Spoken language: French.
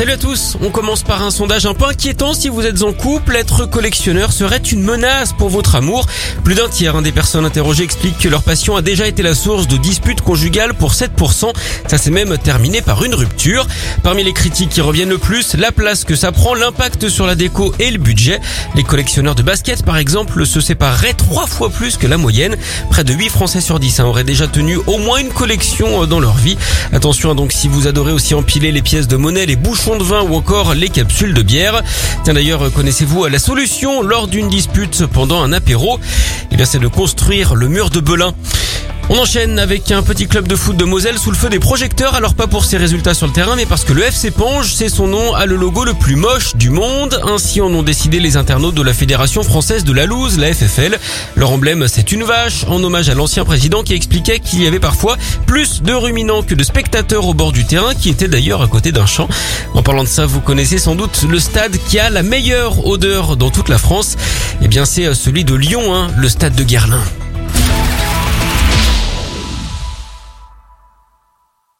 Salut à tous, on commence par un sondage un peu inquiétant si vous êtes en couple, être collectionneur serait une menace pour votre amour. Plus d'un tiers hein, des personnes interrogées expliquent que leur passion a déjà été la source de disputes conjugales pour 7%, ça s'est même terminé par une rupture. Parmi les critiques qui reviennent le plus, la place que ça prend, l'impact sur la déco et le budget. Les collectionneurs de basket par exemple se sépareraient trois fois plus que la moyenne. Près de 8 Français sur 10 hein, auraient déjà tenu au moins une collection euh, dans leur vie. Attention hein, donc si vous adorez aussi empiler les pièces de monnaie, les bouchons de vin ou encore les capsules de bière. Tiens d'ailleurs, connaissez-vous la solution lors d'une dispute pendant un apéro? Eh bien c'est de construire le mur de Belin. On enchaîne avec un petit club de foot de Moselle sous le feu des projecteurs, alors pas pour ses résultats sur le terrain, mais parce que le FC Ponge, c'est son nom, a le logo le plus moche du monde. Ainsi en ont décidé les internautes de la Fédération française de la loose, la FFL. Leur emblème, c'est une vache, en hommage à l'ancien président qui expliquait qu'il y avait parfois plus de ruminants que de spectateurs au bord du terrain, qui étaient d'ailleurs à côté d'un champ. En parlant de ça, vous connaissez sans doute le stade qui a la meilleure odeur dans toute la France. Eh bien, c'est celui de Lyon, hein, le stade de Guerlain.